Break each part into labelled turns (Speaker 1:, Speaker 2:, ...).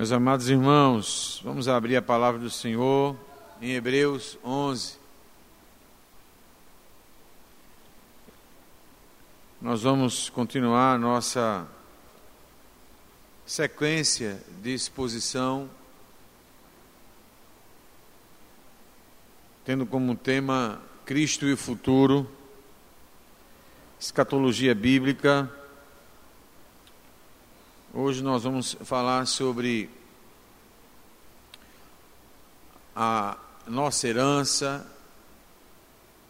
Speaker 1: Meus amados irmãos, vamos abrir a palavra do Senhor em Hebreus 11. Nós vamos continuar nossa sequência de exposição, tendo como tema Cristo e o futuro, escatologia bíblica Hoje nós vamos falar sobre a nossa herança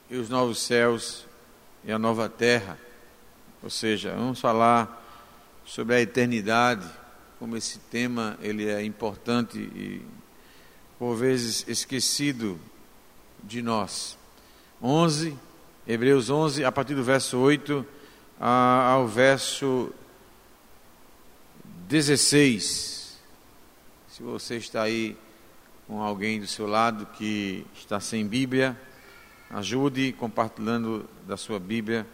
Speaker 1: e os novos céus e a nova terra. Ou seja, vamos falar sobre a eternidade, como esse tema ele é importante e por vezes esquecido de nós. 11, Hebreus 11, a partir do verso 8 ao verso 16. Se você está aí com alguém do seu lado que está sem Bíblia, ajude compartilhando da sua Bíblia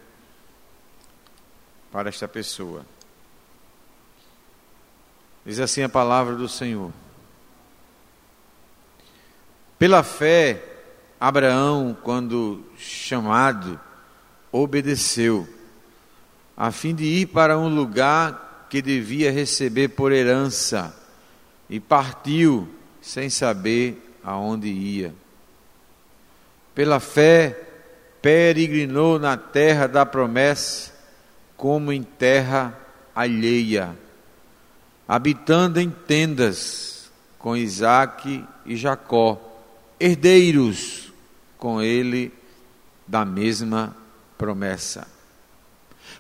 Speaker 1: para esta pessoa. Diz assim a palavra do Senhor. Pela fé, Abraão, quando chamado, obedeceu, a fim de ir para um lugar que devia receber por herança e partiu sem saber aonde ia. Pela fé, peregrinou na terra da promessa, como em terra alheia, habitando em tendas com Isaque e Jacó, herdeiros com ele da mesma promessa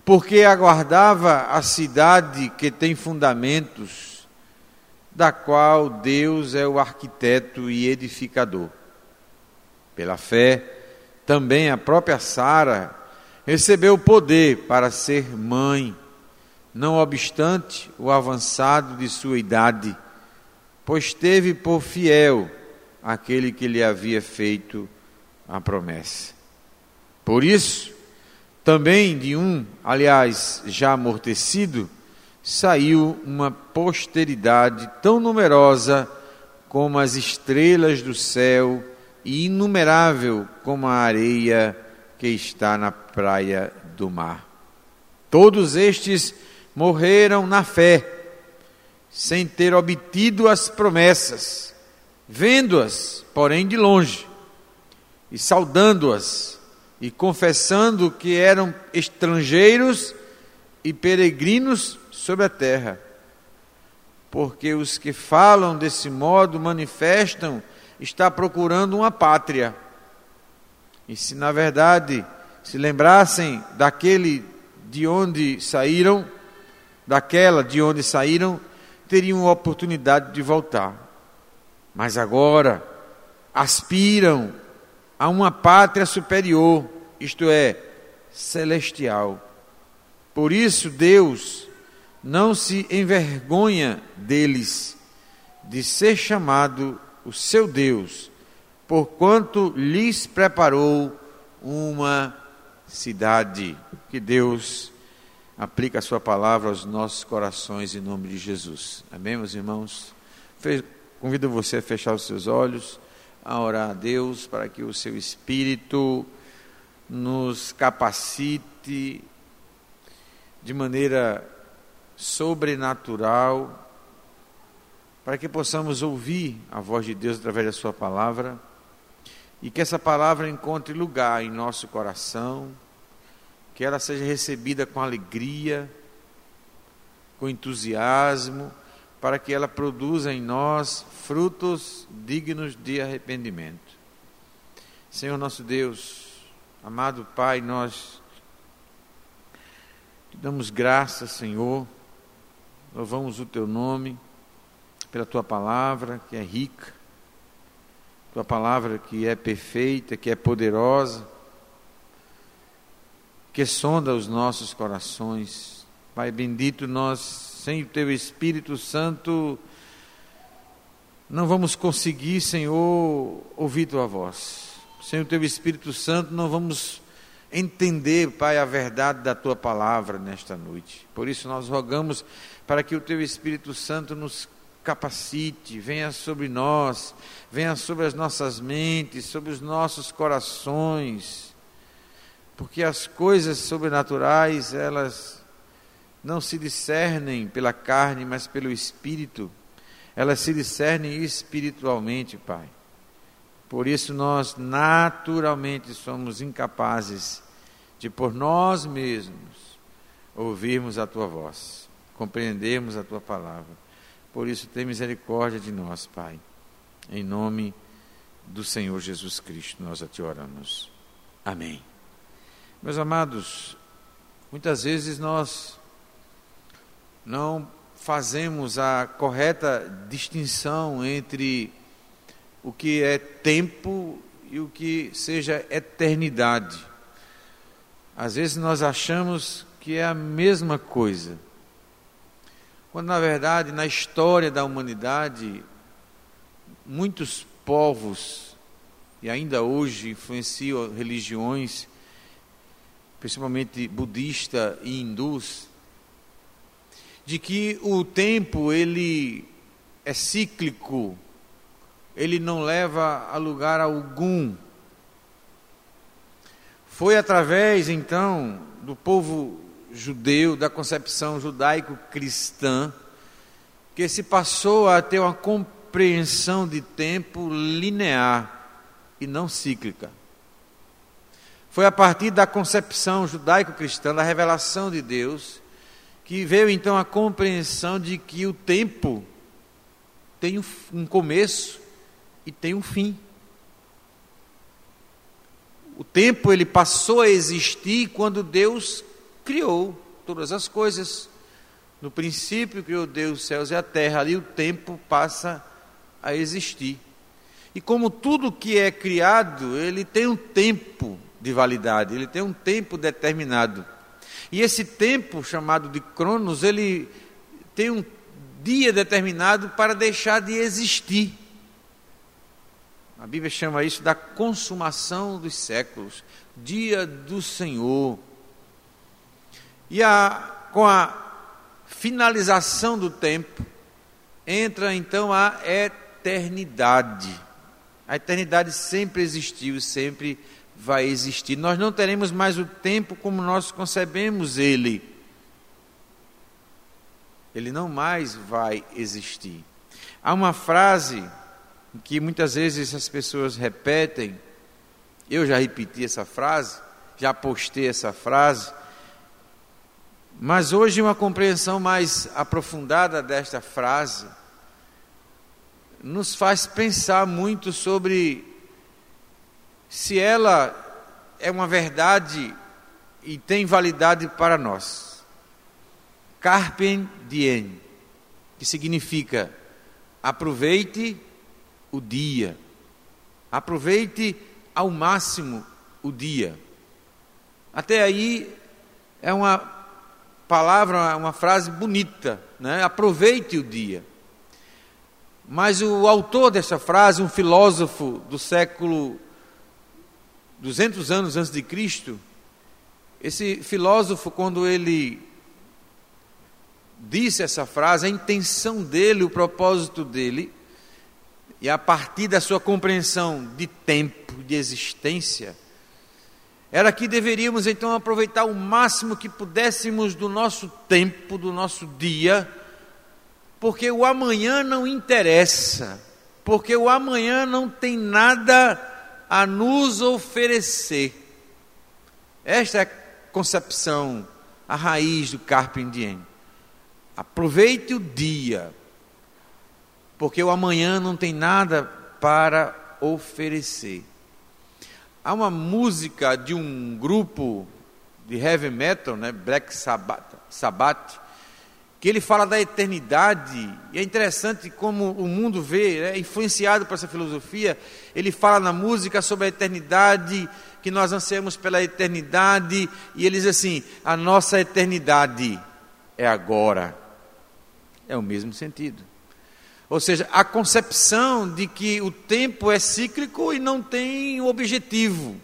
Speaker 1: porque aguardava a cidade que tem fundamentos, da qual Deus é o arquiteto e edificador. Pela fé, também a própria Sara recebeu poder para ser mãe, não obstante o avançado de sua idade, pois teve por fiel aquele que lhe havia feito a promessa. Por isso, também de um, aliás, já amortecido, saiu uma posteridade tão numerosa como as estrelas do céu e inumerável como a areia que está na praia do mar. Todos estes morreram na fé, sem ter obtido as promessas, vendo-as, porém de longe, e saudando-as e confessando que eram estrangeiros e peregrinos sobre a terra. Porque os que falam desse modo manifestam estar procurando uma pátria. E se na verdade se lembrassem daquele de onde saíram, daquela de onde saíram, teriam oportunidade de voltar. Mas agora aspiram a uma pátria superior, isto é, celestial. Por isso, Deus não se envergonha deles, de ser chamado o seu Deus, porquanto lhes preparou uma cidade. Que Deus aplique a sua palavra aos nossos corações em nome de Jesus. Amém, meus irmãos? Convido você a fechar os seus olhos a orar a Deus para que o seu Espírito nos capacite de maneira sobrenatural, para que possamos ouvir a voz de Deus através da Sua palavra e que essa palavra encontre lugar em nosso coração, que ela seja recebida com alegria, com entusiasmo para que ela produza em nós frutos dignos de arrependimento. Senhor nosso Deus, amado Pai, nós te damos graças, Senhor, louvamos o teu nome pela tua palavra que é rica, tua palavra que é perfeita, que é poderosa, que sonda os nossos corações. Pai bendito, nós sem o teu Espírito Santo, não vamos conseguir, Senhor, ouvir tua voz. Sem o teu Espírito Santo, não vamos entender, Pai, a verdade da tua palavra nesta noite. Por isso, nós rogamos para que o teu Espírito Santo nos capacite, venha sobre nós, venha sobre as nossas mentes, sobre os nossos corações, porque as coisas sobrenaturais, elas não se discernem pela carne, mas pelo Espírito, elas se discernem espiritualmente, Pai. Por isso nós naturalmente somos incapazes de por nós mesmos ouvirmos a tua voz, compreendermos a tua palavra. Por isso, tem misericórdia de nós, Pai. Em nome do Senhor Jesus Cristo, nós a te oramos. Amém. Meus amados, muitas vezes nós não fazemos a correta distinção entre o que é tempo e o que seja eternidade. Às vezes nós achamos que é a mesma coisa. Quando, na verdade, na história da humanidade, muitos povos, e ainda hoje influenciam religiões, principalmente budista e hindus, de que o tempo ele é cíclico, ele não leva a lugar algum. Foi através então do povo judeu, da concepção judaico-cristã, que se passou a ter uma compreensão de tempo linear e não cíclica. Foi a partir da concepção judaico-cristã, da revelação de Deus, que veio então a compreensão de que o tempo tem um começo e tem um fim. O tempo ele passou a existir quando Deus criou todas as coisas. No princípio criou Deus os céus e a terra, ali o tempo passa a existir. E como tudo que é criado, ele tem um tempo de validade, ele tem um tempo determinado. E esse tempo chamado de Cronos, ele tem um dia determinado para deixar de existir. A Bíblia chama isso da consumação dos séculos, dia do Senhor. E a, com a finalização do tempo, entra então a eternidade. A eternidade sempre existiu, sempre vai existir. Nós não teremos mais o tempo como nós concebemos ele. Ele não mais vai existir. Há uma frase que muitas vezes as pessoas repetem, eu já repeti essa frase, já postei essa frase, mas hoje uma compreensão mais aprofundada desta frase nos faz pensar muito sobre se ela é uma verdade e tem validade para nós. Carpe diem, que significa aproveite o dia. Aproveite ao máximo o dia. Até aí é uma palavra, uma frase bonita, né? aproveite o dia. Mas o autor dessa frase, um filósofo do século 200 anos antes de Cristo, esse filósofo, quando ele disse essa frase, a intenção dele, o propósito dele, e a partir da sua compreensão de tempo, de existência, era que deveríamos então aproveitar o máximo que pudéssemos do nosso tempo, do nosso dia, porque o amanhã não interessa, porque o amanhã não tem nada a nos oferecer. Esta é a concepção, a raiz do Carpe Diem. Aproveite o dia, porque o amanhã não tem nada para oferecer. Há uma música de um grupo de heavy metal, né, Black Sabbath, Sabbath, que ele fala da eternidade, e é interessante como o mundo vê, é influenciado por essa filosofia, ele fala na música sobre a eternidade, que nós ansiamos pela eternidade, e ele diz assim: a nossa eternidade é agora. É o mesmo sentido. Ou seja, a concepção de que o tempo é cíclico e não tem um objetivo.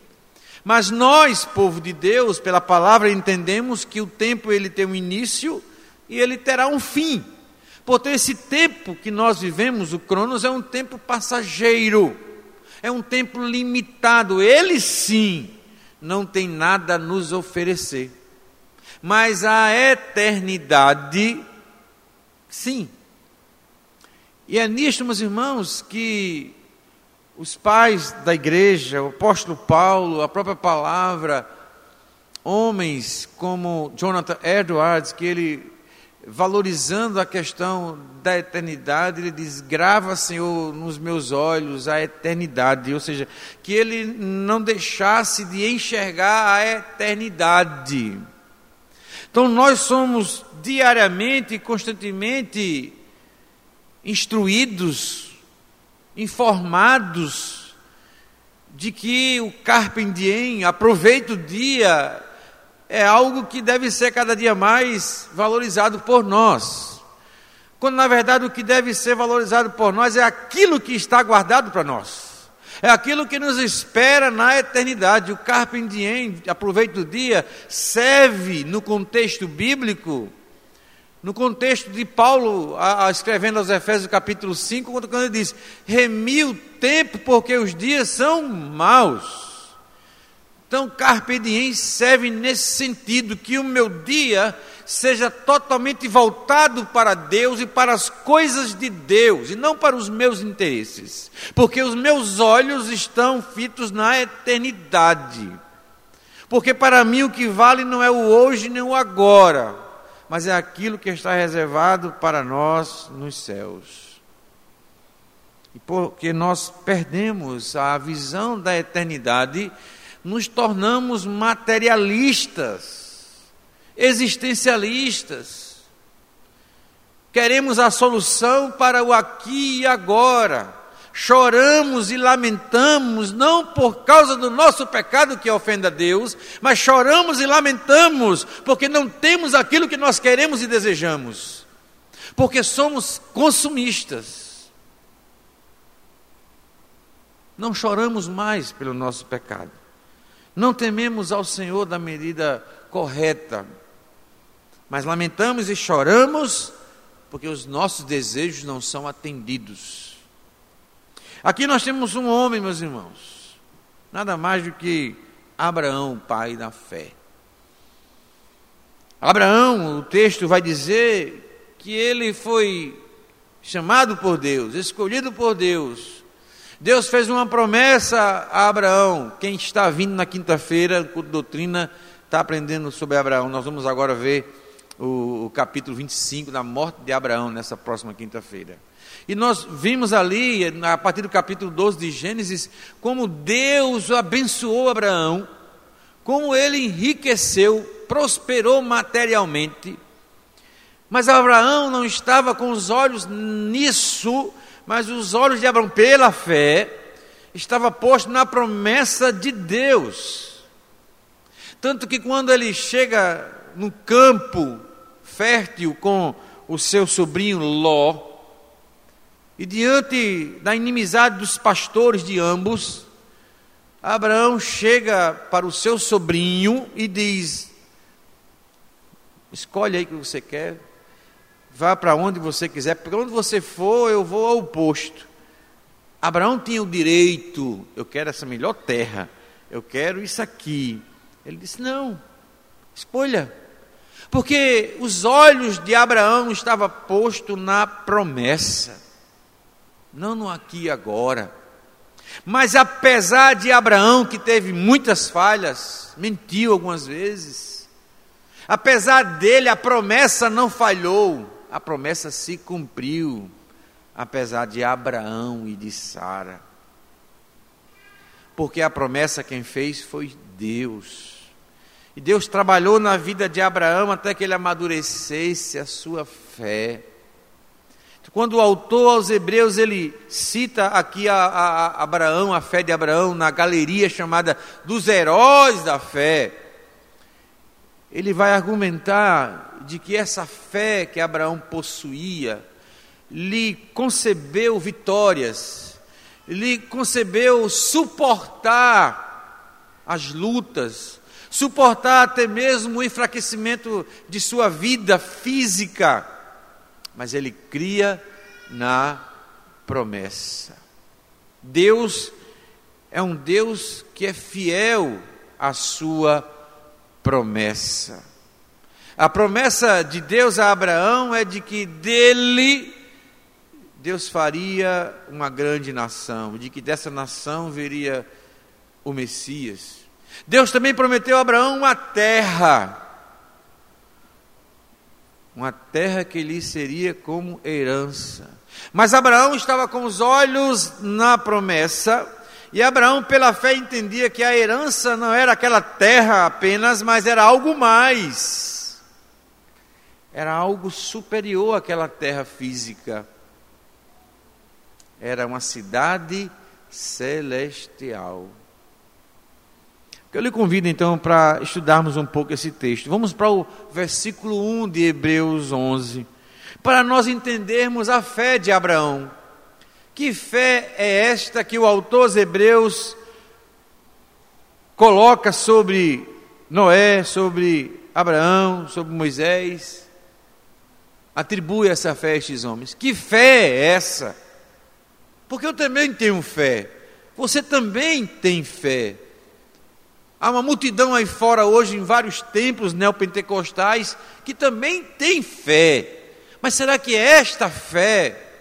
Speaker 1: Mas nós, povo de Deus, pela palavra entendemos que o tempo ele tem um início e ele terá um fim. Portanto, esse tempo que nós vivemos, o Cronos, é um tempo passageiro, é um tempo limitado. Ele sim não tem nada a nos oferecer. Mas a eternidade, sim. E é nisto, meus irmãos, que os pais da igreja, o apóstolo Paulo, a própria palavra, homens como Jonathan Edwards, que ele, valorizando a questão da eternidade, ele diz: grava, Senhor, nos meus olhos a eternidade, ou seja, que ele não deixasse de enxergar a eternidade. Então, nós somos diariamente constantemente instruídos, informados de que o carpe diem, aproveita o dia, é algo que deve ser cada dia mais valorizado por nós. Quando na verdade o que deve ser valorizado por nós é aquilo que está guardado para nós. É aquilo que nos espera na eternidade. O carpe diem, aproveita o dia, serve no contexto bíblico no contexto de Paulo, a, a, escrevendo aos Efésios capítulo 5, quando, ele diz: Remi o tempo, porque os dias são maus. Então, Carpe Diem serve nesse sentido, que o meu dia seja totalmente voltado para Deus e para as coisas de Deus, e não para os meus interesses, porque os meus olhos estão fitos na eternidade. Porque para mim o que vale não é o hoje nem o agora, mas é aquilo que está reservado para nós nos céus. E porque nós perdemos a visão da eternidade, nos tornamos materialistas, existencialistas. Queremos a solução para o aqui e agora choramos e lamentamos, não por causa do nosso pecado que ofende a Deus, mas choramos e lamentamos porque não temos aquilo que nós queremos e desejamos, porque somos consumistas. Não choramos mais pelo nosso pecado, não tememos ao Senhor da medida correta, mas lamentamos e choramos porque os nossos desejos não são atendidos. Aqui nós temos um homem, meus irmãos, nada mais do que Abraão, pai da fé. Abraão, o texto vai dizer que ele foi chamado por Deus, escolhido por Deus. Deus fez uma promessa a Abraão. Quem está vindo na quinta-feira, com doutrina, está aprendendo sobre Abraão. Nós vamos agora ver o, o capítulo 25 da morte de Abraão nessa próxima quinta-feira. E nós vimos ali, a partir do capítulo 12 de Gênesis, como Deus abençoou Abraão, como ele enriqueceu, prosperou materialmente. Mas Abraão não estava com os olhos nisso, mas os olhos de Abraão, pela fé, estava posto na promessa de Deus. Tanto que quando ele chega no campo fértil com o seu sobrinho Ló, e diante da inimizade dos pastores de ambos, Abraão chega para o seu sobrinho e diz: Escolhe aí o que você quer, vá para onde você quiser, para onde você for, eu vou ao posto. Abraão tinha o direito, eu quero essa melhor terra, eu quero isso aqui. Ele disse: Não, escolha. Porque os olhos de Abraão estavam postos na promessa não no aqui e agora. Mas apesar de Abraão, que teve muitas falhas, mentiu algumas vezes, apesar dele, a promessa não falhou, a promessa se cumpriu, apesar de Abraão e de Sara. Porque a promessa quem fez foi Deus. E Deus trabalhou na vida de Abraão até que ele amadurecesse a sua fé. Quando o autor aos Hebreus ele cita aqui a, a, a Abraão, a fé de Abraão, na galeria chamada dos heróis da fé, ele vai argumentar de que essa fé que Abraão possuía lhe concebeu vitórias, lhe concebeu suportar as lutas, suportar até mesmo o enfraquecimento de sua vida física mas ele cria na promessa. Deus é um Deus que é fiel à sua promessa. A promessa de Deus a Abraão é de que dele Deus faria uma grande nação, de que dessa nação viria o Messias. Deus também prometeu a Abraão uma terra, uma terra que lhe seria como herança. Mas Abraão estava com os olhos na promessa, e Abraão, pela fé, entendia que a herança não era aquela terra apenas, mas era algo mais. Era algo superior àquela terra física. Era uma cidade celestial. Eu lhe convido então para estudarmos um pouco esse texto. Vamos para o versículo 1 de Hebreus 11, para nós entendermos a fé de Abraão. Que fé é esta que o autor dos Hebreus coloca sobre Noé, sobre Abraão, sobre Moisés? Atribui essa fé a estes homens. Que fé é essa? Porque eu também tenho fé. Você também tem fé. Há uma multidão aí fora hoje, em vários templos neopentecostais, que também tem fé. Mas será que é esta fé,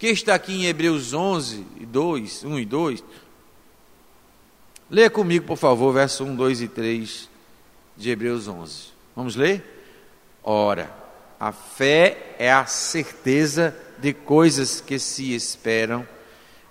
Speaker 1: que está aqui em Hebreus 11, 2, 1 e 2, leia comigo, por favor, verso 1, 2 e 3 de Hebreus 11. Vamos ler? Ora, a fé é a certeza de coisas que se esperam,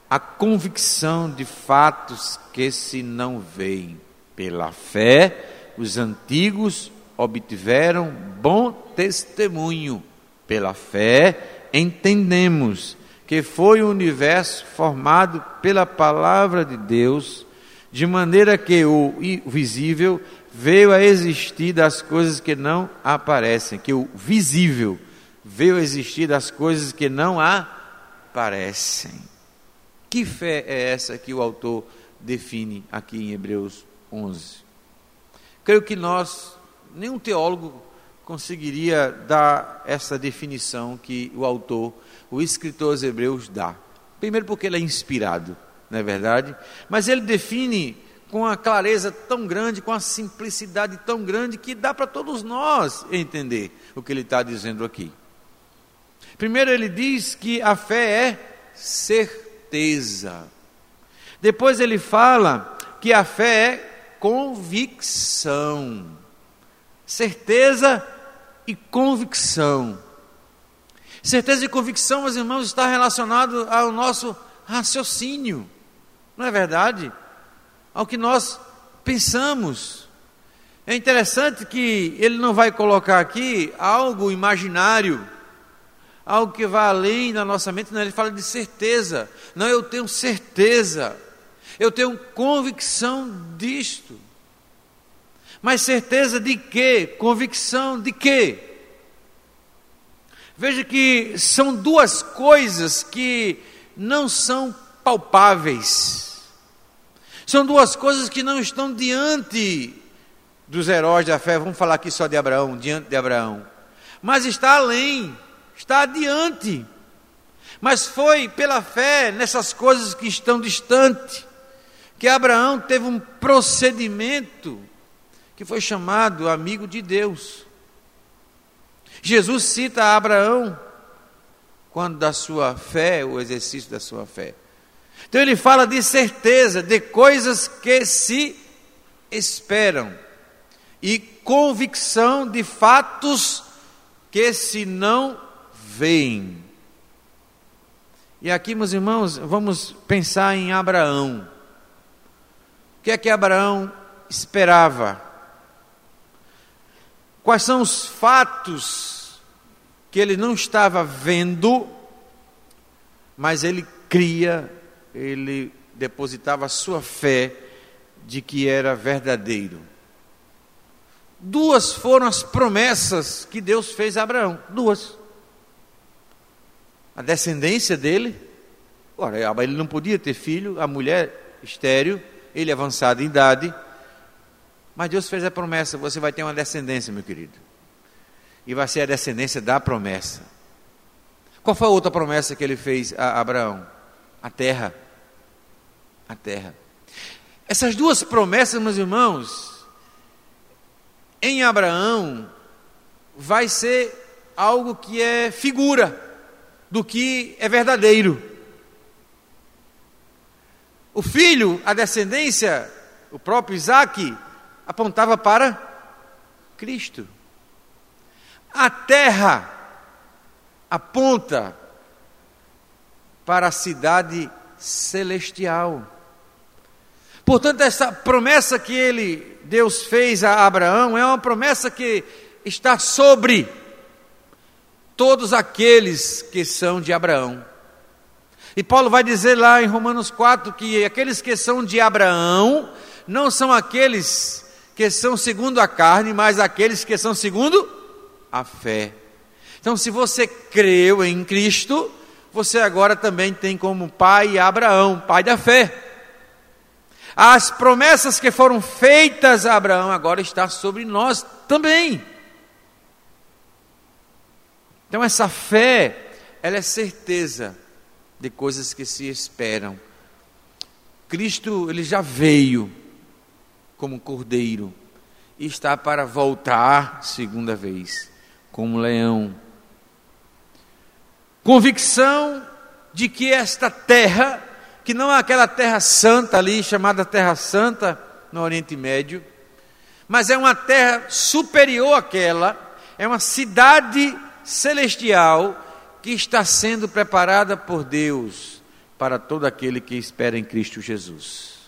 Speaker 1: a convicção de fatos que se não veem. Pela fé, os antigos obtiveram bom testemunho. Pela fé, entendemos que foi o universo formado pela palavra de Deus, de maneira que o visível veio a existir das coisas que não aparecem, que o visível veio a existir das coisas que não aparecem. Que fé é essa que o autor define aqui em Hebreus 11. Creio que nós, nenhum teólogo conseguiria dar essa definição que o autor, o escritor aos Hebreus dá. Primeiro porque ele é inspirado, não é verdade? Mas ele define com a clareza tão grande, com a simplicidade tão grande que dá para todos nós entender o que ele está dizendo aqui. Primeiro ele diz que a fé é certeza. Depois ele fala que a fé é convicção. Certeza e convicção. Certeza e convicção, meus irmãos, está relacionado ao nosso raciocínio, não é verdade? Ao que nós pensamos. É interessante que ele não vai colocar aqui algo imaginário, algo que vai além da nossa mente, não, ele fala de certeza. Não, eu tenho certeza eu tenho convicção disto. Mas certeza de quê? Convicção de quê? Veja que são duas coisas que não são palpáveis. São duas coisas que não estão diante dos heróis da fé. Vamos falar aqui só de Abraão, diante de Abraão. Mas está além, está adiante. Mas foi pela fé nessas coisas que estão distantes que Abraão teve um procedimento que foi chamado amigo de Deus. Jesus cita Abraão quando da sua fé, o exercício da sua fé. Então ele fala de certeza, de coisas que se esperam e convicção de fatos que se não veem. E aqui, meus irmãos, vamos pensar em Abraão. O que é que Abraão esperava? Quais são os fatos que ele não estava vendo, mas ele cria, ele depositava a sua fé de que era verdadeiro. Duas foram as promessas que Deus fez a Abraão. Duas. A descendência dele. Ora, ele não podia ter filho, a mulher estéreo ele avançado em idade, mas Deus fez a promessa: você vai ter uma descendência, meu querido, e vai ser a descendência da promessa. Qual foi a outra promessa que ele fez a Abraão? A terra. A terra. Essas duas promessas, meus irmãos, em Abraão, vai ser algo que é figura do que é verdadeiro. O filho, a descendência, o próprio Isaac, apontava para Cristo. A terra aponta para a cidade celestial. Portanto, essa promessa que ele, Deus fez a Abraão, é uma promessa que está sobre todos aqueles que são de Abraão. E Paulo vai dizer lá em Romanos 4 que aqueles que são de Abraão não são aqueles que são segundo a carne, mas aqueles que são segundo a fé. Então, se você creu em Cristo, você agora também tem como pai Abraão, pai da fé. As promessas que foram feitas a Abraão agora está sobre nós também. Então essa fé, ela é certeza de coisas que se esperam. Cristo, ele já veio como cordeiro e está para voltar segunda vez, como leão Convicção de que esta terra, que não é aquela terra santa ali, chamada Terra Santa no Oriente Médio, mas é uma terra superior àquela, é uma cidade celestial que está sendo preparada por Deus para todo aquele que espera em Cristo Jesus.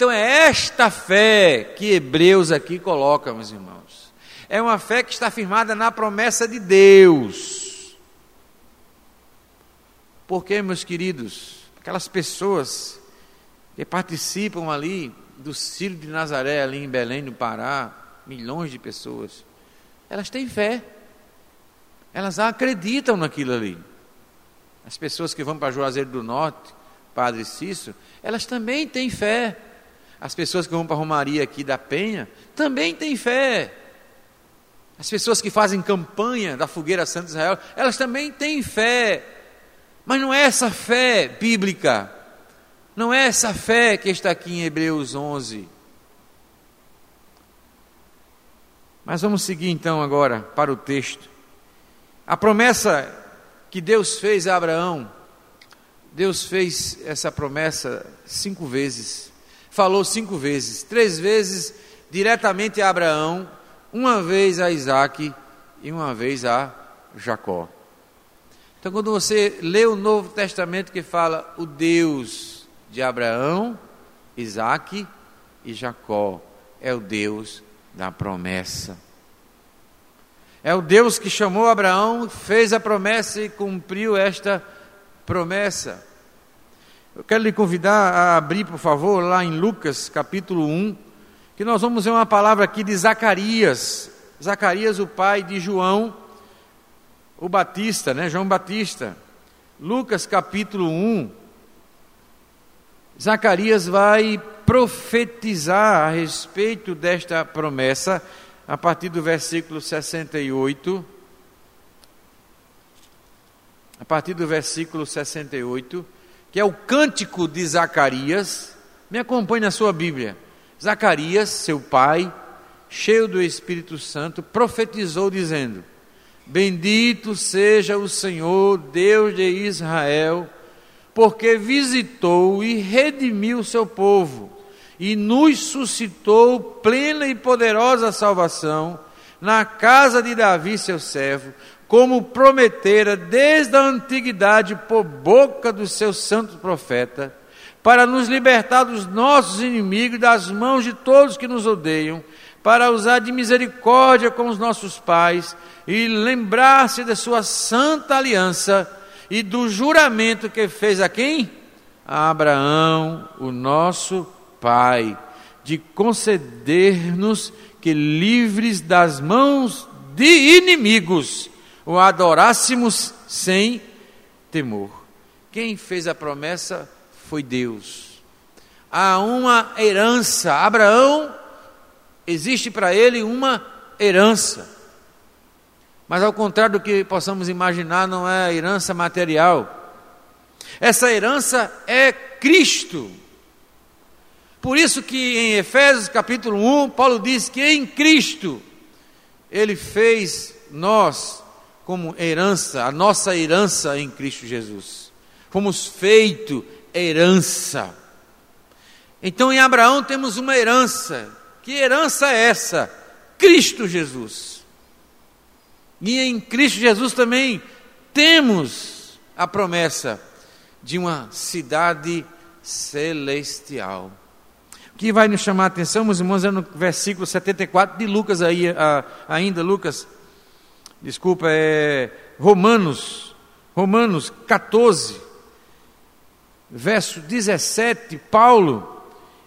Speaker 1: Então é esta fé que Hebreus aqui coloca, meus irmãos. É uma fé que está firmada na promessa de Deus. Porque, meus queridos, aquelas pessoas que participam ali do Círio de Nazaré, ali em Belém, no Pará, milhões de pessoas, elas têm fé, elas acreditam naquilo ali. As pessoas que vão para Juazeiro do Norte, Padre Cício, elas também têm fé. As pessoas que vão para a Romaria aqui da Penha também têm fé. As pessoas que fazem campanha da Fogueira Santo Israel, elas também têm fé. Mas não é essa fé bíblica, não é essa fé que está aqui em Hebreus 11. Mas vamos seguir então agora para o texto. A promessa que Deus fez a Abraão, Deus fez essa promessa cinco vezes, falou cinco vezes, três vezes diretamente a Abraão, uma vez a Isaac e uma vez a Jacó. Então, quando você lê o Novo Testamento que fala o Deus de Abraão, Isaac e Jacó, é o Deus da promessa. É o Deus que chamou Abraão, fez a promessa e cumpriu esta promessa. Eu quero lhe convidar a abrir, por favor, lá em Lucas capítulo 1, que nós vamos ver uma palavra aqui de Zacarias. Zacarias, o pai de João, o Batista, né? João Batista. Lucas capítulo 1. Zacarias vai profetizar a respeito desta promessa a partir do versículo 68. A partir do versículo 68, que é o cântico de Zacarias. Me acompanhe na sua Bíblia. Zacarias, seu pai, cheio do Espírito Santo, profetizou dizendo: Bendito seja o Senhor, Deus de Israel, porque visitou e redimiu o seu povo e nos suscitou plena e poderosa salvação na casa de Davi, seu servo, como prometera desde a antiguidade por boca do seu santo profeta, para nos libertar dos nossos inimigos, das mãos de todos que nos odeiam, para usar de misericórdia com os nossos pais e lembrar-se da sua santa aliança e do juramento que fez a quem? A Abraão, o nosso pai, de conceder-nos que livres das mãos de inimigos o adorássemos sem temor. Quem fez a promessa foi Deus. Há uma herança. Abraão existe para ele uma herança. Mas ao contrário do que possamos imaginar, não é herança material. Essa herança é Cristo. Por isso que em Efésios capítulo 1, Paulo diz que em Cristo ele fez nós como herança, a nossa herança em Cristo Jesus. Fomos feito herança. Então em Abraão temos uma herança. Que herança é essa? Cristo Jesus. E em Cristo Jesus também temos a promessa de uma cidade celestial que vai nos chamar a atenção, meus irmãos, é no versículo 74 de Lucas aí, ainda, Lucas, desculpa, é Romanos, Romanos 14, verso 17, Paulo,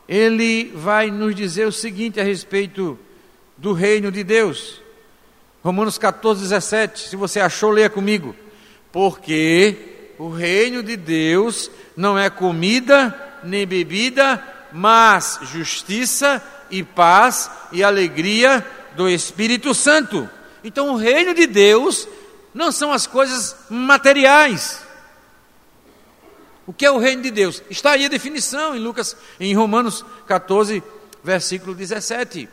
Speaker 1: ele vai nos dizer o seguinte a respeito do reino de Deus. Romanos 14, 17, se você achou, leia comigo. Porque o reino de Deus não é comida nem bebida, mas justiça e paz e alegria do Espírito Santo. Então, o reino de Deus não são as coisas materiais. O que é o reino de Deus? Está aí a definição em Lucas, em Romanos 14, versículo 17.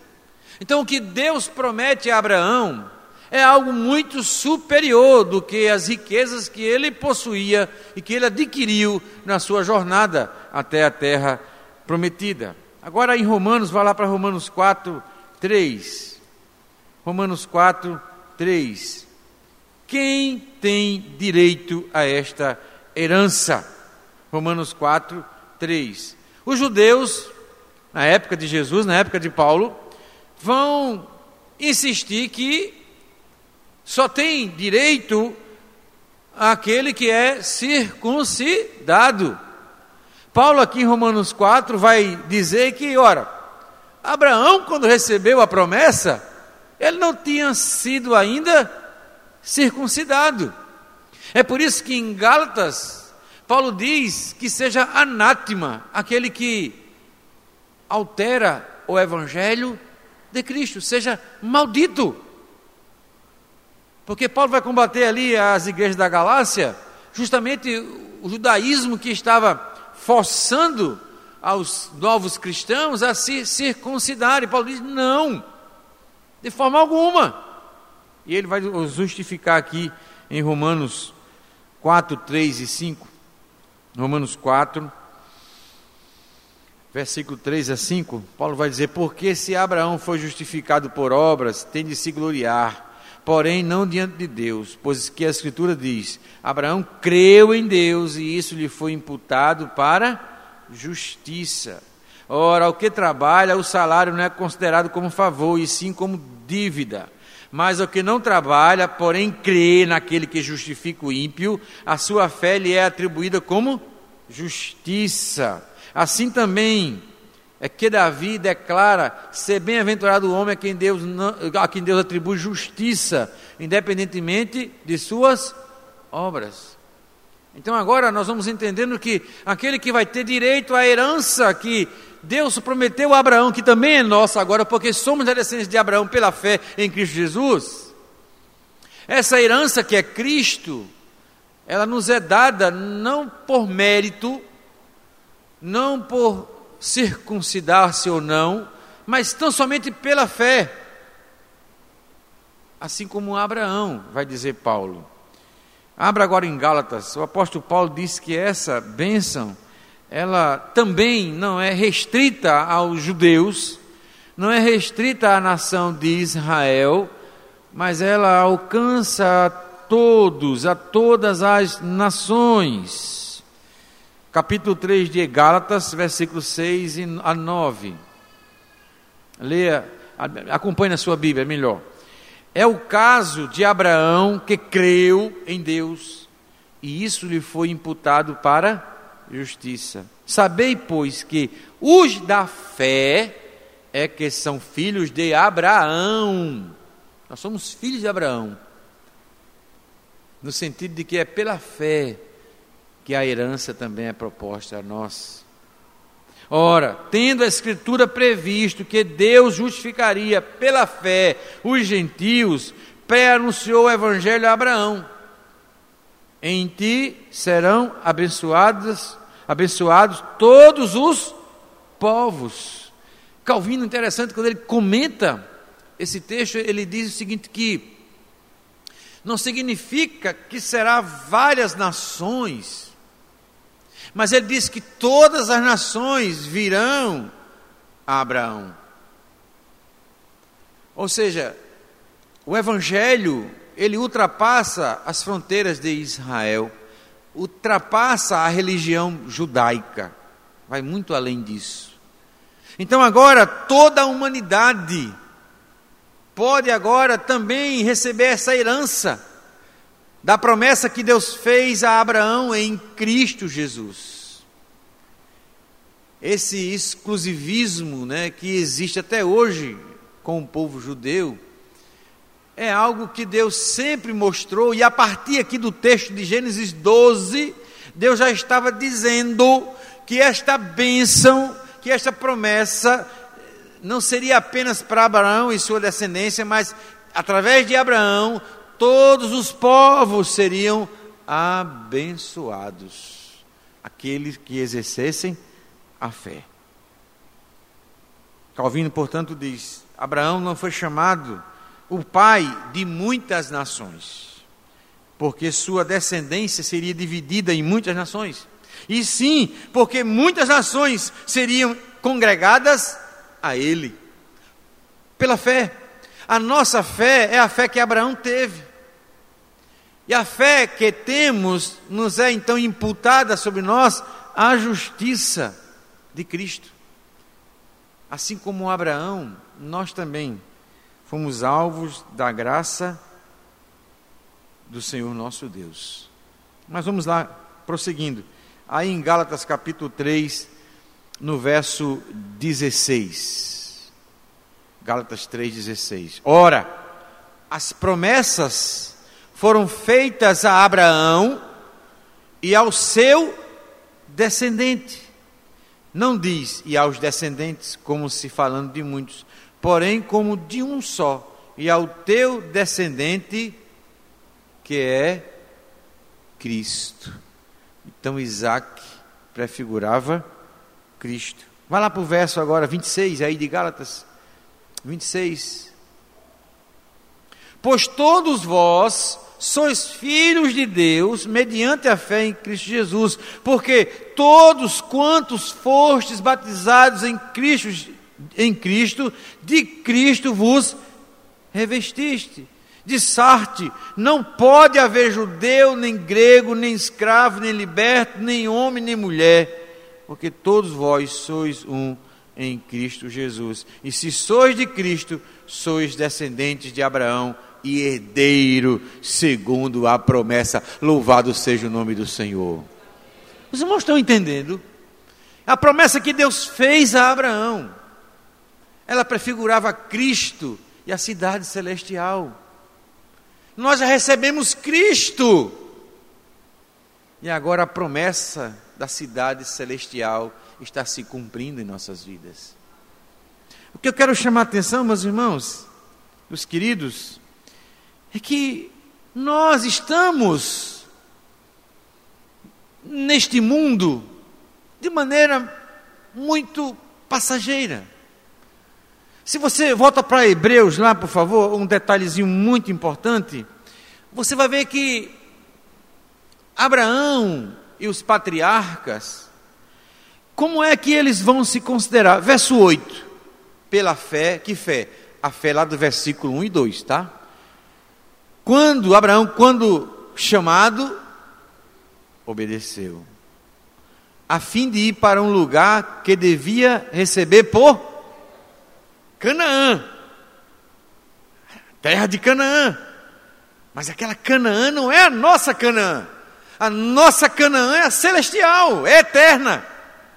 Speaker 1: Então, o que Deus promete a Abraão é algo muito superior do que as riquezas que ele possuía e que ele adquiriu na sua jornada até a terra prometida. Agora em Romanos, vá lá para Romanos 4, 3. Romanos 4, 3. Quem tem direito a esta herança? Romanos 4, 3. Os judeus, na época de Jesus, na época de Paulo, vão insistir que só tem direito aquele que é circuncidado. Paulo, aqui em Romanos 4, vai dizer que, ora, Abraão, quando recebeu a promessa, ele não tinha sido ainda circuncidado. É por isso que em Gálatas, Paulo diz que seja anátema aquele que altera o evangelho de Cristo, seja maldito. Porque Paulo vai combater ali as igrejas da Galácia, justamente o judaísmo que estava forçando aos novos cristãos a se circuncidar. E Paulo diz: não, de forma alguma. E ele vai justificar aqui em Romanos 4, 3 e 5. Romanos 4, versículo 3 a 5. Paulo vai dizer: Porque se Abraão foi justificado por obras, tem de se gloriar porém não diante de Deus, pois que a Escritura diz: Abraão creu em Deus e isso lhe foi imputado para justiça. Ora, ao que trabalha, o salário não é considerado como favor, e sim como dívida. Mas ao que não trabalha, porém crê naquele que justifica o ímpio, a sua fé lhe é atribuída como justiça. Assim também é que Davi declara ser bem-aventurado o homem a quem, Deus não, a quem Deus atribui justiça, independentemente de suas obras. Então agora nós vamos entendendo que aquele que vai ter direito à herança que Deus prometeu a Abraão, que também é nossa agora, porque somos a descendência de Abraão pela fé em Cristo Jesus. Essa herança que é Cristo, ela nos é dada não por mérito, não por circuncidar-se ou não, mas tão somente pela fé. Assim como Abraão, vai dizer Paulo. Abra agora em Gálatas, o apóstolo Paulo diz que essa bênção, ela também não é restrita aos judeus, não é restrita à nação de Israel, mas ela alcança a todos, a todas as nações capítulo 3 de Gálatas, versículos 6 a 9. Leia, acompanhe na sua Bíblia, é melhor. É o caso de Abraão que creu em Deus e isso lhe foi imputado para justiça. Sabei, pois, que os da fé é que são filhos de Abraão. Nós somos filhos de Abraão. No sentido de que é pela fé que a herança também é proposta a nós. Ora, tendo a Escritura previsto que Deus justificaria pela fé os gentios, pré-anunciou o evangelho a Abraão. Em ti serão abençoados, abençoados todos os povos. Calvino, interessante, quando ele comenta esse texto, ele diz o seguinte: que não significa que será várias nações, mas ele diz que todas as nações virão a Abraão. Ou seja, o evangelho, ele ultrapassa as fronteiras de Israel, ultrapassa a religião judaica, vai muito além disso. Então agora toda a humanidade pode agora também receber essa herança da promessa que Deus fez a Abraão em Cristo Jesus. Esse exclusivismo, né, que existe até hoje com o povo judeu, é algo que Deus sempre mostrou, e a partir aqui do texto de Gênesis 12, Deus já estava dizendo que esta bênção, que esta promessa, não seria apenas para Abraão e sua descendência, mas através de Abraão, todos os povos seriam abençoados aqueles que exercessem a fé. Calvino, portanto, diz: Abraão não foi chamado o pai de muitas nações, porque sua descendência seria dividida em muitas nações. E sim, porque muitas nações seriam congregadas a ele. Pela fé. A nossa fé é a fé que Abraão teve. E a fé que temos nos é então imputada sobre nós a justiça de Cristo. Assim como Abraão, nós também fomos alvos da graça do Senhor nosso Deus. Mas vamos lá, prosseguindo. Aí em Gálatas capítulo 3, no verso 16. Gálatas 3,16. Ora, as promessas foram feitas a Abraão e ao seu descendente. Não diz e aos descendentes, como se falando de muitos, porém como de um só, e ao teu descendente, que é Cristo. Então Isaac prefigurava Cristo. Vai lá para o verso agora 26 aí de Gálatas. 26. Pois todos vós sois filhos de Deus mediante a fé em Cristo Jesus, porque todos quantos fostes batizados em Cristo, em Cristo, de Cristo vos revestiste. De Sarte, não pode haver judeu, nem grego, nem escravo, nem liberto, nem homem, nem mulher, porque todos vós sois um em Cristo Jesus. E se sois de Cristo, sois descendentes de Abraão e herdeiro segundo a promessa. Louvado seja o nome do Senhor. Os irmãos estão entendendo? A promessa que Deus fez a Abraão, ela prefigurava Cristo e a cidade celestial. Nós já recebemos Cristo. E agora a promessa da cidade celestial está se cumprindo em nossas vidas. O que eu quero chamar a atenção, meus irmãos, os queridos, é que nós estamos neste mundo de maneira muito passageira. Se você volta para Hebreus lá, por favor, um detalhezinho muito importante, você vai ver que Abraão e os patriarcas, como é que eles vão se considerar? Verso 8. Pela fé, que fé? A fé lá do versículo 1 e 2, tá? Quando Abraão, quando chamado, obedeceu, a fim de ir para um lugar que devia receber por Canaã, terra de Canaã. Mas aquela Canaã não é a nossa Canaã. A nossa Canaã é celestial, é eterna.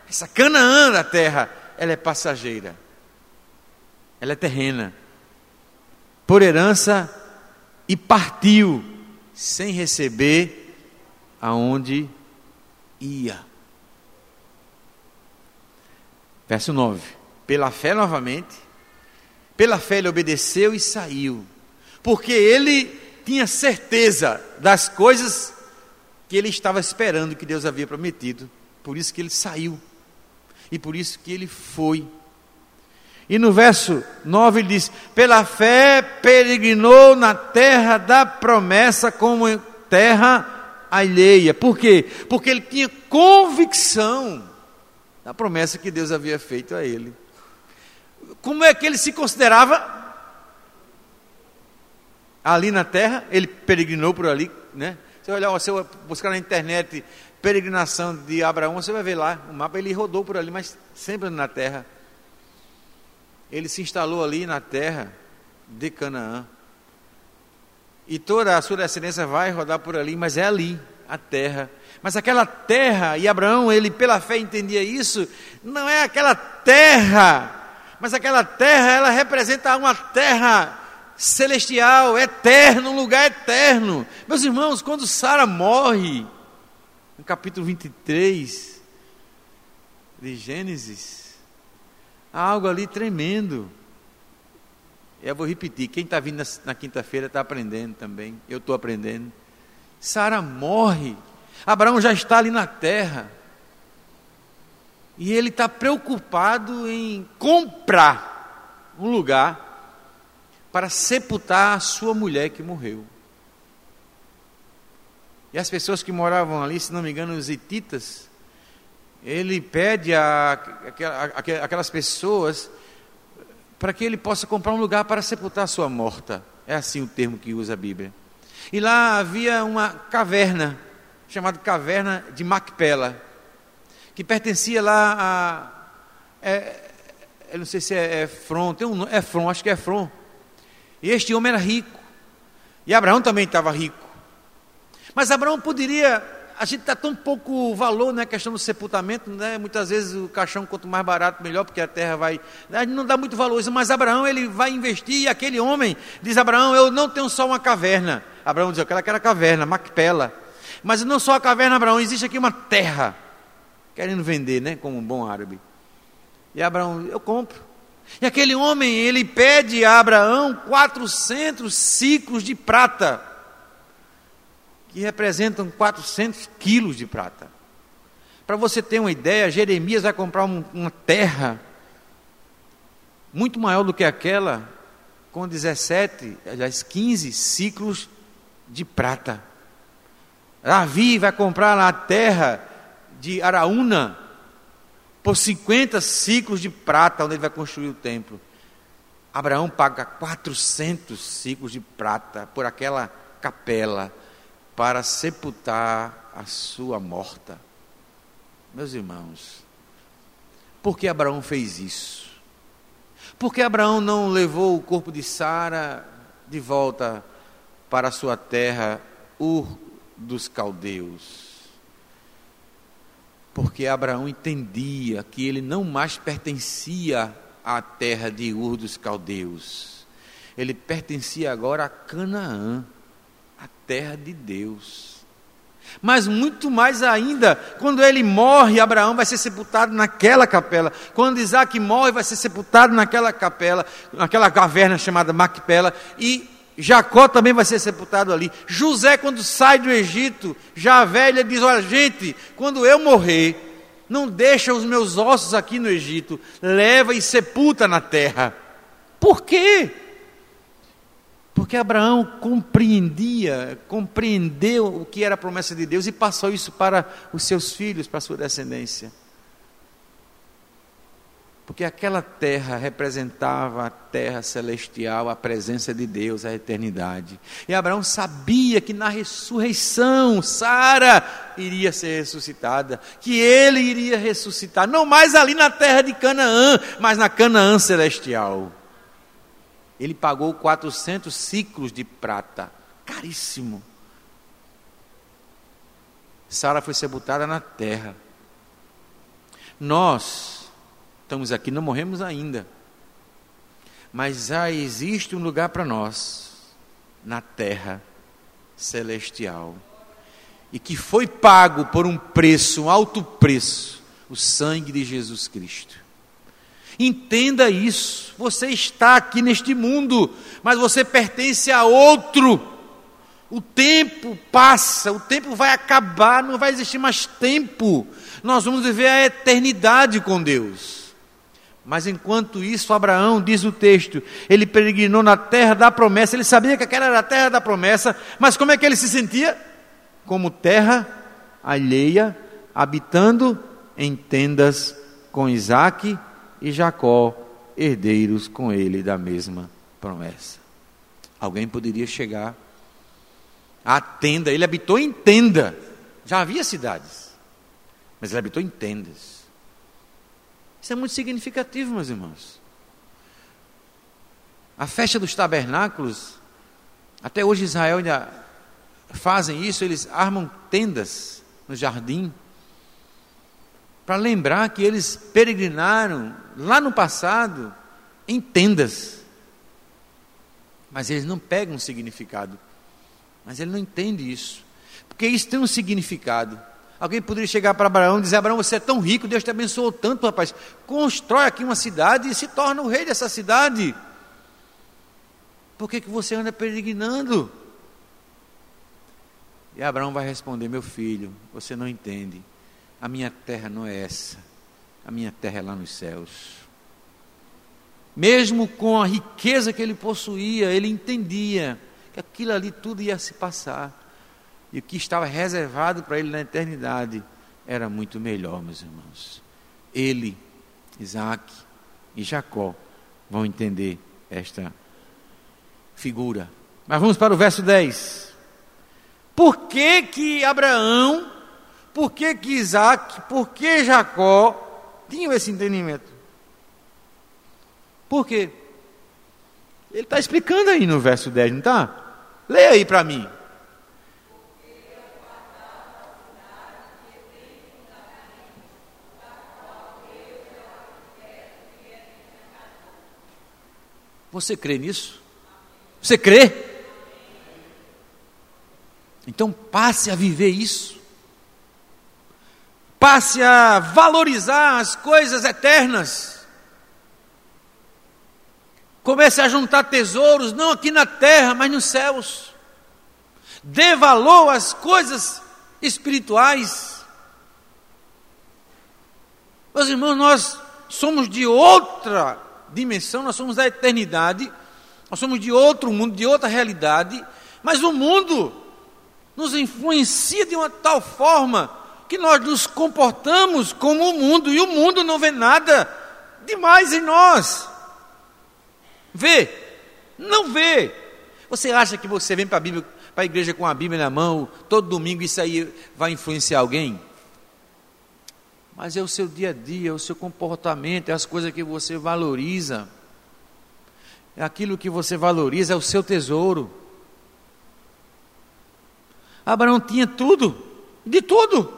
Speaker 1: Essa Canaã da terra, ela é passageira. Ela é terrena. Por herança e partiu sem receber aonde ia. Verso 9. Pela fé novamente, pela fé ele obedeceu e saiu, porque ele tinha certeza das coisas que ele estava esperando que Deus havia prometido. Por isso que ele saiu. E por isso que ele foi. E no verso 9 ele diz: Pela fé peregrinou na terra da promessa como terra alheia. Por quê? Porque ele tinha convicção da promessa que Deus havia feito a ele. Como é que ele se considerava? Ali na terra, ele peregrinou por ali, né? Você olhar, você buscar na internet peregrinação de Abraão, você vai ver lá o mapa, ele rodou por ali, mas sempre na terra. Ele se instalou ali na terra de Canaã. E toda a sua descendência vai rodar por ali, mas é ali, a terra. Mas aquela terra, e Abraão, ele pela fé entendia isso, não é aquela terra, mas aquela terra, ela representa uma terra celestial, eterno, um lugar eterno. Meus irmãos, quando Sara morre, no capítulo 23 de Gênesis, há algo ali tremendo. Eu vou repetir, quem está vindo na, na quinta-feira está aprendendo também, eu estou aprendendo. Sara morre, Abraão já está ali na terra, e ele está preocupado em comprar um lugar para sepultar a sua mulher que morreu. E as pessoas que moravam ali, se não me engano, os hititas, ele pede a, a, aquelas pessoas para que ele possa comprar um lugar para sepultar a sua morta. É assim o termo que usa a Bíblia. E lá havia uma caverna, chamada Caverna de Macpela, que pertencia lá a. É, eu não sei se é Efron, tem um, Efron, acho que é Efron e este homem era rico. E Abraão também estava rico. Mas Abraão poderia. A gente dá tão pouco valor na né, questão do sepultamento, né? Muitas vezes o caixão, quanto mais barato, melhor, porque a terra vai. Gente não dá muito valor isso, mas Abraão ele vai investir, e aquele homem diz: Abraão, eu não tenho só uma caverna. Abraão diz: Eu quero aquela caverna, Macpela. Mas não só a caverna, Abraão, existe aqui uma terra. Querendo vender, né? Como um bom árabe. E Abraão, eu compro. E aquele homem, ele pede a Abraão 400 ciclos de prata, que representam 400 quilos de prata. Para você ter uma ideia, Jeremias vai comprar um, uma terra muito maior do que aquela, com 17, aliás, 15 ciclos de prata. Davi vai comprar lá a terra de Araúna, por 50 ciclos de prata, onde ele vai construir o templo. Abraão paga 400 ciclos de prata por aquela capela para sepultar a sua morta. Meus irmãos, por que Abraão fez isso? Por que Abraão não levou o corpo de Sara de volta para a sua terra, Ur dos Caldeus? Porque Abraão entendia que ele não mais pertencia à terra de Ur dos Caldeus. Ele pertencia agora a Canaã, a terra de Deus. Mas muito mais ainda, quando ele morre, Abraão vai ser sepultado naquela capela. Quando Isaac morre, vai ser sepultado naquela capela, naquela caverna chamada Macpela. E Jacó também vai ser sepultado ali. José, quando sai do Egito, já velha, diz: Olha, gente, quando eu morrer, não deixa os meus ossos aqui no Egito, leva e sepulta na terra. Por quê? Porque Abraão compreendia, compreendeu o que era a promessa de Deus e passou isso para os seus filhos, para a sua descendência. Porque aquela terra representava a terra celestial, a presença de Deus, a eternidade. E Abraão sabia que na ressurreição Sara iria ser ressuscitada, que ele iria ressuscitar, não mais ali na terra de Canaã, mas na Canaã celestial. Ele pagou 400 ciclos de prata, caríssimo. Sara foi sepultada na terra. Nós estamos aqui, não morremos ainda. Mas já existe um lugar para nós na terra celestial. E que foi pago por um preço, um alto preço, o sangue de Jesus Cristo. Entenda isso. Você está aqui neste mundo, mas você pertence a outro. O tempo passa, o tempo vai acabar, não vai existir mais tempo. Nós vamos viver a eternidade com Deus. Mas enquanto isso, Abraão, diz o texto, ele peregrinou na terra da promessa, ele sabia que aquela era a terra da promessa, mas como é que ele se sentia? Como terra alheia, habitando em tendas com Isaac e Jacó, herdeiros com ele da mesma promessa. Alguém poderia chegar à tenda, ele habitou em tenda, já havia cidades, mas ele habitou em tendas. Isso é muito significativo, meus irmãos. A festa dos tabernáculos, até hoje Israel ainda fazem isso, eles armam tendas no jardim para lembrar que eles peregrinaram lá no passado em tendas. Mas eles não pegam significado. Mas ele não entende isso. Porque isso tem um significado. Alguém poderia chegar para Abraão e dizer: Abraão, você é tão rico, Deus te abençoou tanto, rapaz. Constrói aqui uma cidade e se torna o rei dessa cidade. Por que, que você anda peregrinando? E Abraão vai responder: Meu filho, você não entende. A minha terra não é essa. A minha terra é lá nos céus. Mesmo com a riqueza que ele possuía, ele entendia que aquilo ali tudo ia se passar. E o que estava reservado para ele na eternidade era muito melhor, meus irmãos. Ele, Isaac e Jacó vão entender esta figura. Mas vamos para o verso 10. Por que que Abraão por que, que Isaac, por que Jacó tinham esse entendimento? Por quê? Ele está explicando aí no verso 10, não está? Leia aí para mim. Você crê nisso? Você crê? Então passe a viver isso passe a valorizar as coisas eternas. Comece a juntar tesouros, não aqui na terra, mas nos céus. Dê valor às coisas espirituais. Meus irmãos, nós somos de outra dimensão, nós somos da eternidade, nós somos de outro mundo, de outra realidade, mas o mundo nos influencia de uma tal forma que nós nos comportamos como o mundo e o mundo não vê nada demais em nós. Vê? Não vê. Você acha que você vem para a Bíblia, para a igreja com a Bíblia na mão, todo domingo isso aí vai influenciar alguém? Mas é o seu dia a dia, é o seu comportamento, é as coisas que você valoriza. É aquilo que você valoriza, é o seu tesouro. Abraão tinha tudo, de tudo.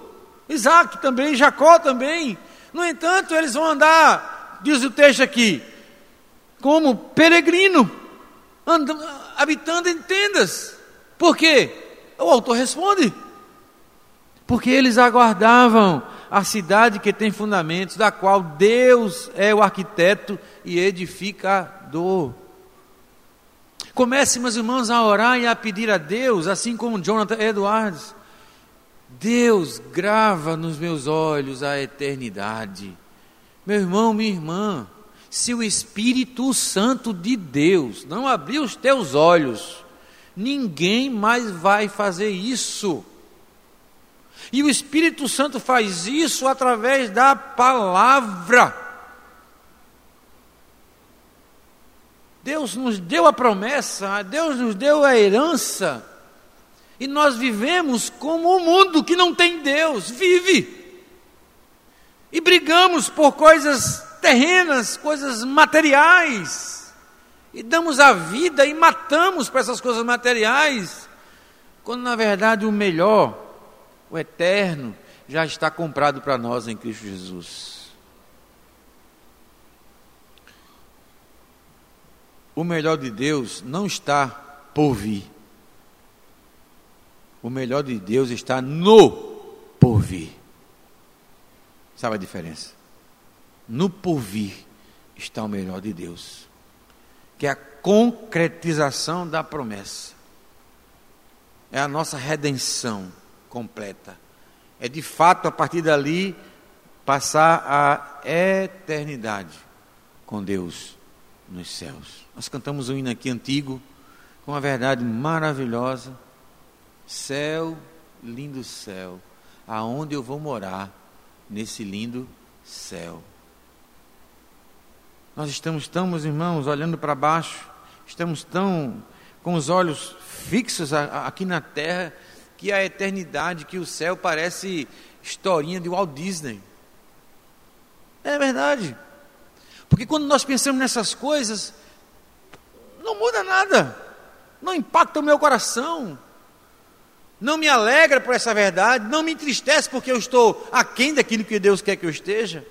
Speaker 1: Isaac também, Jacó também. No entanto, eles vão andar, diz o texto aqui, como peregrino, andando, habitando em tendas. Por quê? O autor responde: porque eles aguardavam a cidade que tem fundamentos, da qual Deus é o arquiteto e edificador. Comece, meus irmãos, a orar e a pedir a Deus, assim como Jonathan Edwards. Deus grava nos meus olhos a eternidade. Meu irmão, minha irmã, se o Espírito Santo de Deus não abrir os teus olhos, ninguém mais vai fazer isso. E o Espírito Santo faz isso através da palavra. Deus nos deu a promessa, Deus nos deu a herança. E nós vivemos como o mundo que não tem Deus vive. E brigamos por coisas terrenas, coisas materiais. E damos a vida e matamos para essas coisas materiais. Quando na verdade o melhor, o eterno, já está comprado para nós em Cristo Jesus. O melhor de Deus não está por vir o melhor de Deus está no porvir. Sabe a diferença? No porvir está o melhor de Deus, que é a concretização da promessa. É a nossa redenção completa. É de fato a partir dali passar a eternidade com Deus nos céus. Nós cantamos um hino aqui antigo com uma verdade maravilhosa. Céu, lindo céu, aonde eu vou morar nesse lindo céu. Nós estamos, estamos irmãos, olhando para baixo, estamos tão com os olhos fixos aqui na terra que a eternidade, que o céu parece historinha de Walt Disney. É verdade. Porque quando nós pensamos nessas coisas, não muda nada, não impacta o meu coração, não me alegra por essa verdade, não me entristece porque eu estou aquém daquilo que Deus quer que eu esteja.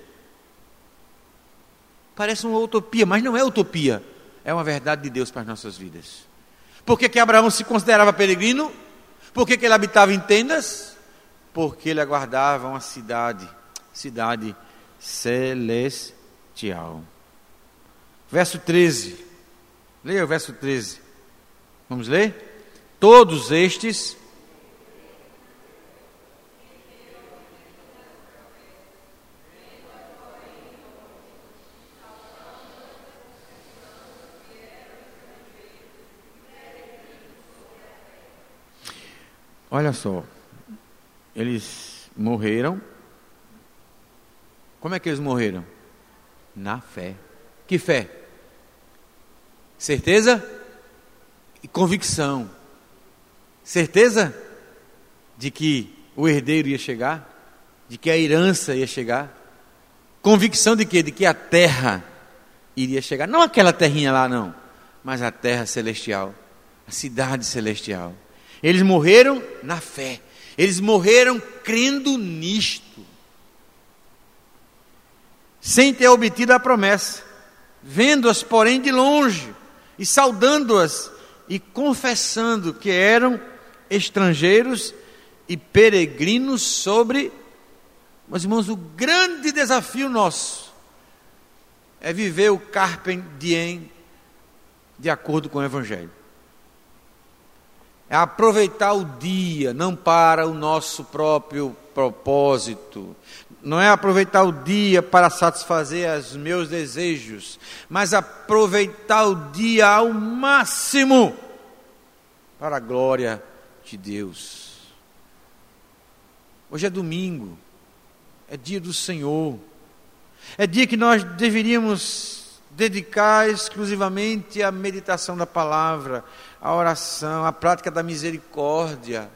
Speaker 1: Parece uma utopia, mas não é utopia, é uma verdade de Deus para as nossas vidas. Por que, que Abraão se considerava peregrino? Por que, que ele habitava em tendas? Porque ele aguardava uma cidade, cidade celestial. Verso 13. Leia o verso 13. Vamos ler? Todos estes Olha só, eles morreram. Como é que eles morreram? Na fé. Que fé? Certeza e convicção. Certeza de que o herdeiro ia chegar, de que a herança ia chegar. Convicção de quê? De que a terra iria chegar. Não aquela terrinha lá, não, mas a terra celestial, a cidade celestial. Eles morreram na fé. Eles morreram crendo nisto. Sem ter obtido a promessa. Vendo-as, porém, de longe. E saudando-as. E confessando que eram estrangeiros e peregrinos sobre. Meus irmãos, o grande desafio nosso é viver o Carpe Diem de acordo com o Evangelho é aproveitar o dia, não para o nosso próprio propósito. Não é aproveitar o dia para satisfazer os meus desejos, mas aproveitar o dia ao máximo para a glória de Deus. Hoje é domingo, é dia do Senhor, é dia que nós deveríamos dedicar exclusivamente à meditação da palavra, à oração, à prática da misericórdia.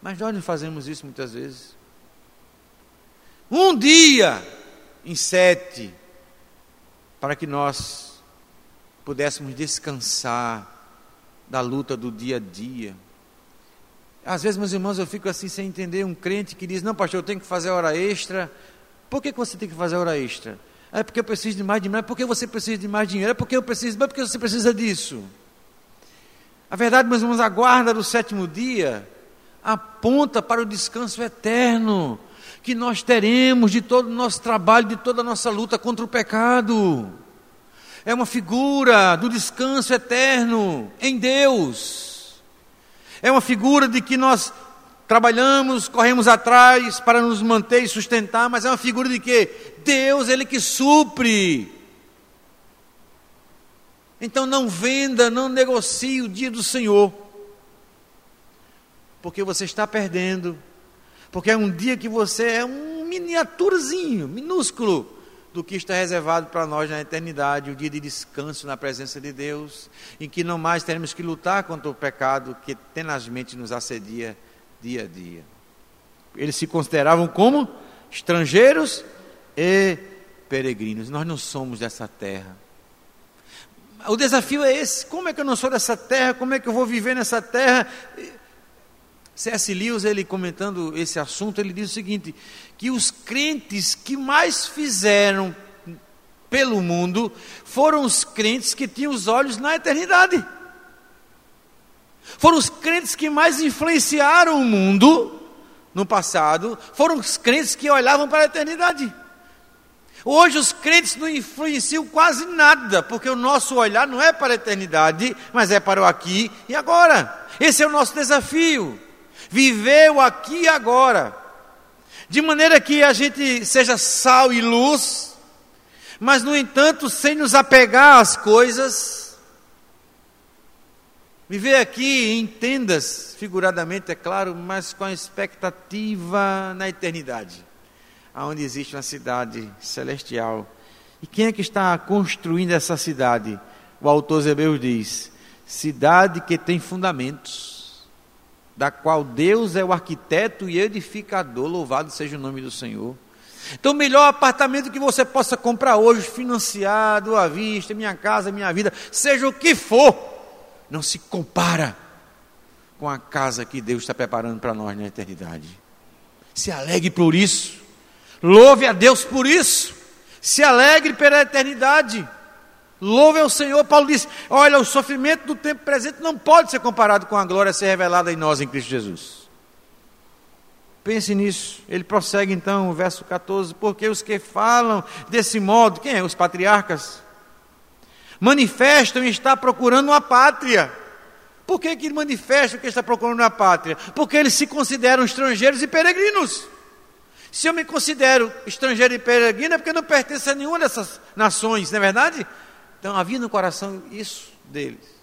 Speaker 1: Mas nós não fazemos isso muitas vezes. Um dia em sete, para que nós pudéssemos descansar da luta do dia a dia. Às vezes, meus irmãos, eu fico assim sem entender um crente que diz: Não, pastor, eu tenho que fazer hora extra. Por que, que você tem que fazer hora extra? É porque eu preciso de mais dinheiro. É porque você precisa de mais dinheiro. É porque eu preciso. É porque você precisa disso. A verdade, meus irmãos, a guarda do sétimo dia aponta para o descanso eterno que nós teremos de todo o nosso trabalho, de toda a nossa luta contra o pecado. É uma figura do descanso eterno em Deus. É uma figura de que nós trabalhamos, corremos atrás para nos manter e sustentar, mas é uma figura de que Deus, Ele que supre. Então não venda, não negocie o dia do Senhor, porque você está perdendo, porque é um dia que você é um miniaturazinho, minúsculo, do que está reservado para nós na eternidade, o dia de descanso na presença de Deus, em que não mais teremos que lutar contra o pecado que tenazmente nos assedia dia a dia. Eles se consideravam como estrangeiros e peregrinos. Nós não somos dessa terra. O desafio é esse: como é que eu não sou dessa terra? Como é que eu vou viver nessa terra? C.S. Lewis, ele comentando esse assunto, ele diz o seguinte: que os crentes que mais fizeram pelo mundo foram os crentes que tinham os olhos na eternidade. Foram os crentes que mais influenciaram o mundo no passado, foram os crentes que olhavam para a eternidade. Hoje os crentes não influenciam quase nada, porque o nosso olhar não é para a eternidade, mas é para o aqui e agora. Esse é o nosso desafio. Viver o aqui e agora. De maneira que a gente seja sal e luz, mas no entanto, sem nos apegar às coisas. Viver aqui em tendas, figuradamente, é claro, mas com a expectativa na eternidade aonde existe uma cidade celestial. E quem é que está construindo essa cidade? O autor Zebeu diz: cidade que tem fundamentos, da qual Deus é o arquiteto e edificador, louvado seja o nome do Senhor. Então, o melhor apartamento que você possa comprar hoje, financiado, à vista, minha casa, minha vida, seja o que for, não se compara com a casa que Deus está preparando para nós na eternidade. Se alegre por isso. Louve a Deus por isso. Se alegre pela eternidade. Louve ao Senhor. Paulo diz: Olha, o sofrimento do tempo presente não pode ser comparado com a glória a ser revelada em nós em Cristo Jesus. Pense nisso. Ele prossegue então, o verso 14: Porque os que falam desse modo, quem é? Os patriarcas, manifestam e está procurando uma pátria. Por que, que manifestam que está procurando uma pátria? Porque eles se consideram estrangeiros e peregrinos. Se eu me considero estrangeiro e peregrino, é porque não pertenço a nenhuma dessas nações, não é verdade? Então havia no coração isso deles.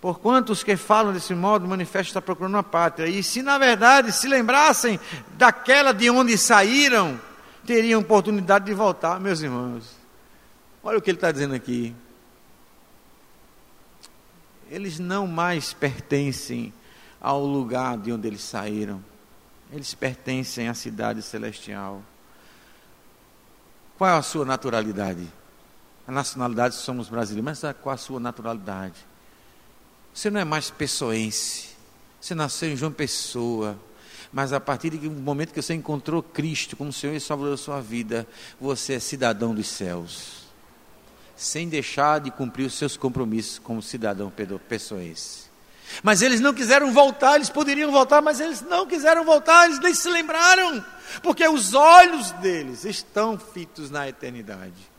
Speaker 1: Porquanto os que falam desse modo manifestam estar procurando uma pátria. E se na verdade se lembrassem daquela de onde saíram, teriam oportunidade de voltar, meus irmãos. Olha o que ele está dizendo aqui. Eles não mais pertencem ao lugar de onde eles saíram. Eles pertencem à cidade celestial. Qual é a sua naturalidade? A nacionalidade somos brasileiros, mas qual a sua naturalidade? Você não é mais pessoense. Você nasceu em João Pessoa. Mas a partir do momento que você encontrou Cristo como Senhor e Salvador da sua vida, você é cidadão dos céus. Sem deixar de cumprir os seus compromissos como cidadão pessoense. Mas eles não quiseram voltar, eles poderiam voltar, mas eles não quiseram voltar, eles nem se lembraram, porque os olhos deles estão fitos na eternidade.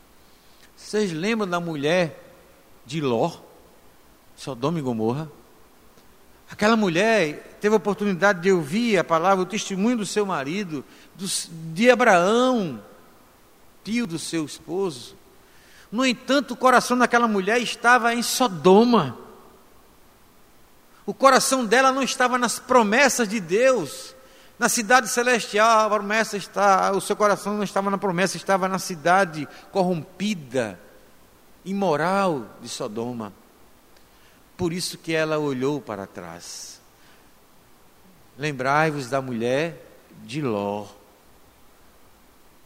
Speaker 1: Vocês lembram da mulher de Ló, Sodoma e Gomorra? Aquela mulher teve a oportunidade de ouvir a palavra, o testemunho do seu marido, de Abraão, tio do seu esposo. No entanto, o coração daquela mulher estava em Sodoma. O coração dela não estava nas promessas de Deus. Na cidade celestial, a promessa está, o seu coração não estava na promessa, estava na cidade corrompida, imoral de Sodoma. Por isso que ela olhou para trás. Lembrai-vos da mulher de Ló.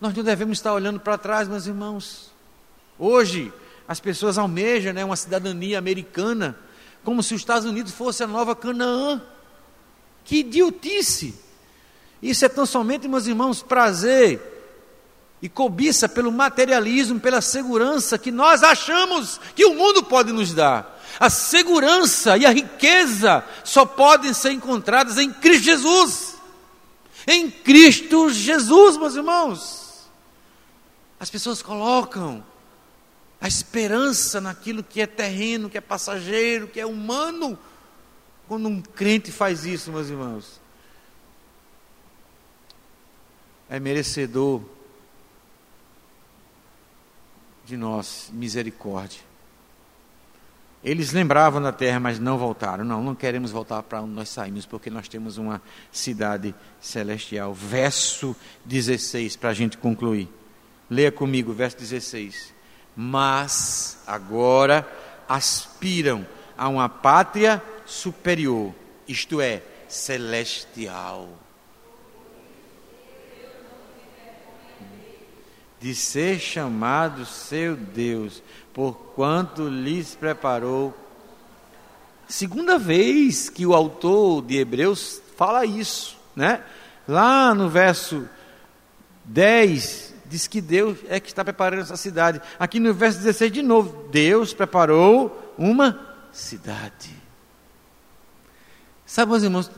Speaker 1: Nós não devemos estar olhando para trás, meus irmãos. Hoje, as pessoas almejam né, uma cidadania americana como se os Estados Unidos fosse a nova Canaã. Que idiotice! Isso é tão somente, meus irmãos, prazer e cobiça pelo materialismo, pela segurança que nós achamos que o mundo pode nos dar. A segurança e a riqueza só podem ser encontradas em Cristo Jesus. Em Cristo Jesus, meus irmãos. As pessoas colocam a esperança naquilo que é terreno, que é passageiro, que é humano. Quando um crente faz isso, meus irmãos, é merecedor de nós misericórdia. Eles lembravam da terra, mas não voltaram. Não, não queremos voltar para onde nós saímos, porque nós temos uma cidade celestial. Verso 16, para a gente concluir. Leia comigo, verso 16 mas agora aspiram a uma pátria superior, isto é, celestial. De ser chamado seu Deus, porquanto lhes preparou. Segunda vez que o autor de Hebreus fala isso, né? Lá no verso 10 diz que Deus é que está preparando essa cidade. Aqui no verso 16, de novo, Deus preparou uma cidade. Sabe, meus irmãos,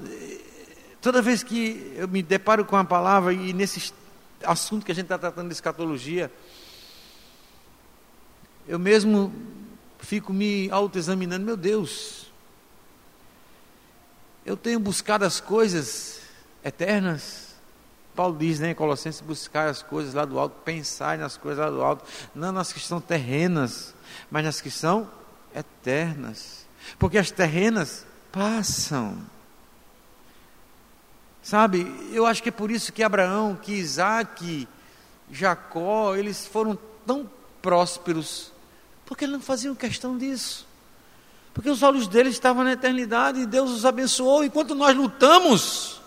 Speaker 1: toda vez que eu me deparo com a palavra e nesses assunto que a gente está tratando de escatologia, eu mesmo fico me autoexaminando, meu Deus, eu tenho buscado as coisas eternas. Paulo diz né, em Colossenses: buscar as coisas lá do alto, pensar nas coisas lá do alto, não nas que são terrenas, mas nas que são eternas. Porque as terrenas passam. Sabe, eu acho que é por isso que Abraão, que Isaac, Jacó, eles foram tão prósperos, porque eles não faziam questão disso. Porque os olhos deles estavam na eternidade e Deus os abençoou. Enquanto nós lutamos,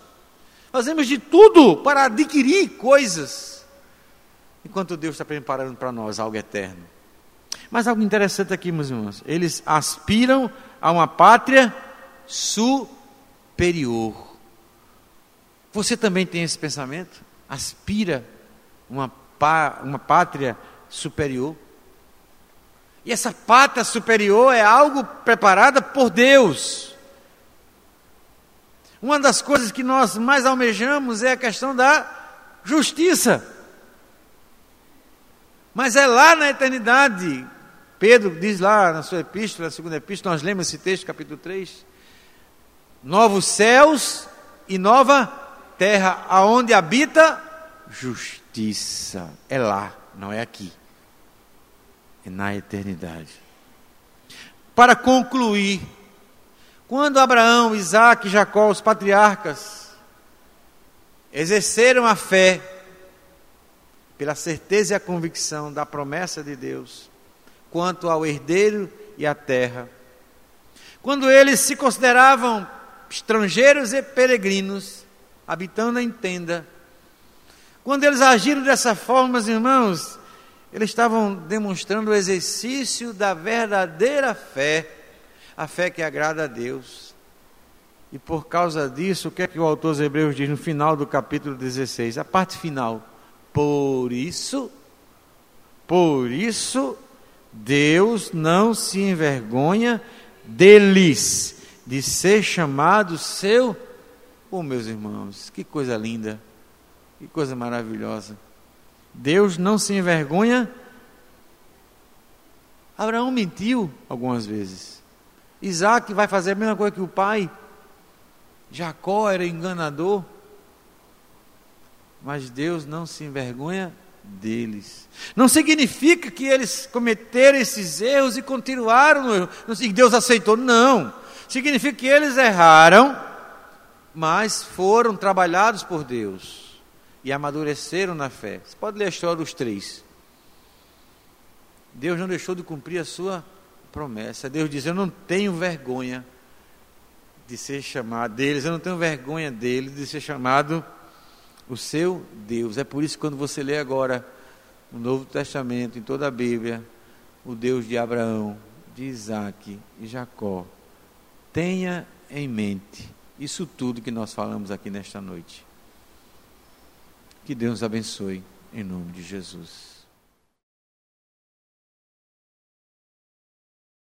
Speaker 1: fazemos de tudo para adquirir coisas, enquanto Deus está preparando para nós algo eterno. Mas algo interessante aqui, meus irmãos: eles aspiram a uma pátria superior. Você também tem esse pensamento? Aspira uma, pá, uma pátria superior? E essa pátria superior é algo preparada por Deus. Uma das coisas que nós mais almejamos é a questão da justiça. Mas é lá na eternidade. Pedro diz lá na sua epístola, na segunda epístola, nós lemos esse texto, capítulo 3. Novos céus e nova terra aonde habita justiça. É lá, não é aqui. É na eternidade. Para concluir, quando Abraão, Isaac e Jacó, os patriarcas, exerceram a fé pela certeza e a convicção da promessa de Deus quanto ao herdeiro e à terra, quando eles se consideravam estrangeiros e peregrinos, habitando em tenda. Quando eles agiram dessa forma, meus irmãos, eles estavam demonstrando o exercício da verdadeira fé, a fé que agrada a Deus. E por causa disso, o que é que o autor dos Hebreus diz no final do capítulo 16? A parte final. Por isso, por isso, Deus não se envergonha deles, de ser chamado seu Oh, meus irmãos, que coisa linda, que coisa maravilhosa. Deus não se envergonha. Abraão mentiu algumas vezes. Isaac vai fazer a mesma coisa que o pai. Jacó era enganador. Mas Deus não se envergonha deles. Não significa que eles cometeram esses erros e continuaram que Deus aceitou. Não. Significa que eles erraram mas foram trabalhados por Deus e amadureceram na fé. Você pode ler a história dos três. Deus não deixou de cumprir a sua promessa. Deus diz: Eu não tenho vergonha de ser chamado deles, eu não tenho vergonha deles de ser chamado o seu Deus. É por isso que quando você lê agora o Novo Testamento, em toda a Bíblia, o Deus de Abraão, de Isaac e Jacó, tenha em mente isso tudo que nós falamos aqui nesta noite. Que Deus abençoe, em nome de Jesus.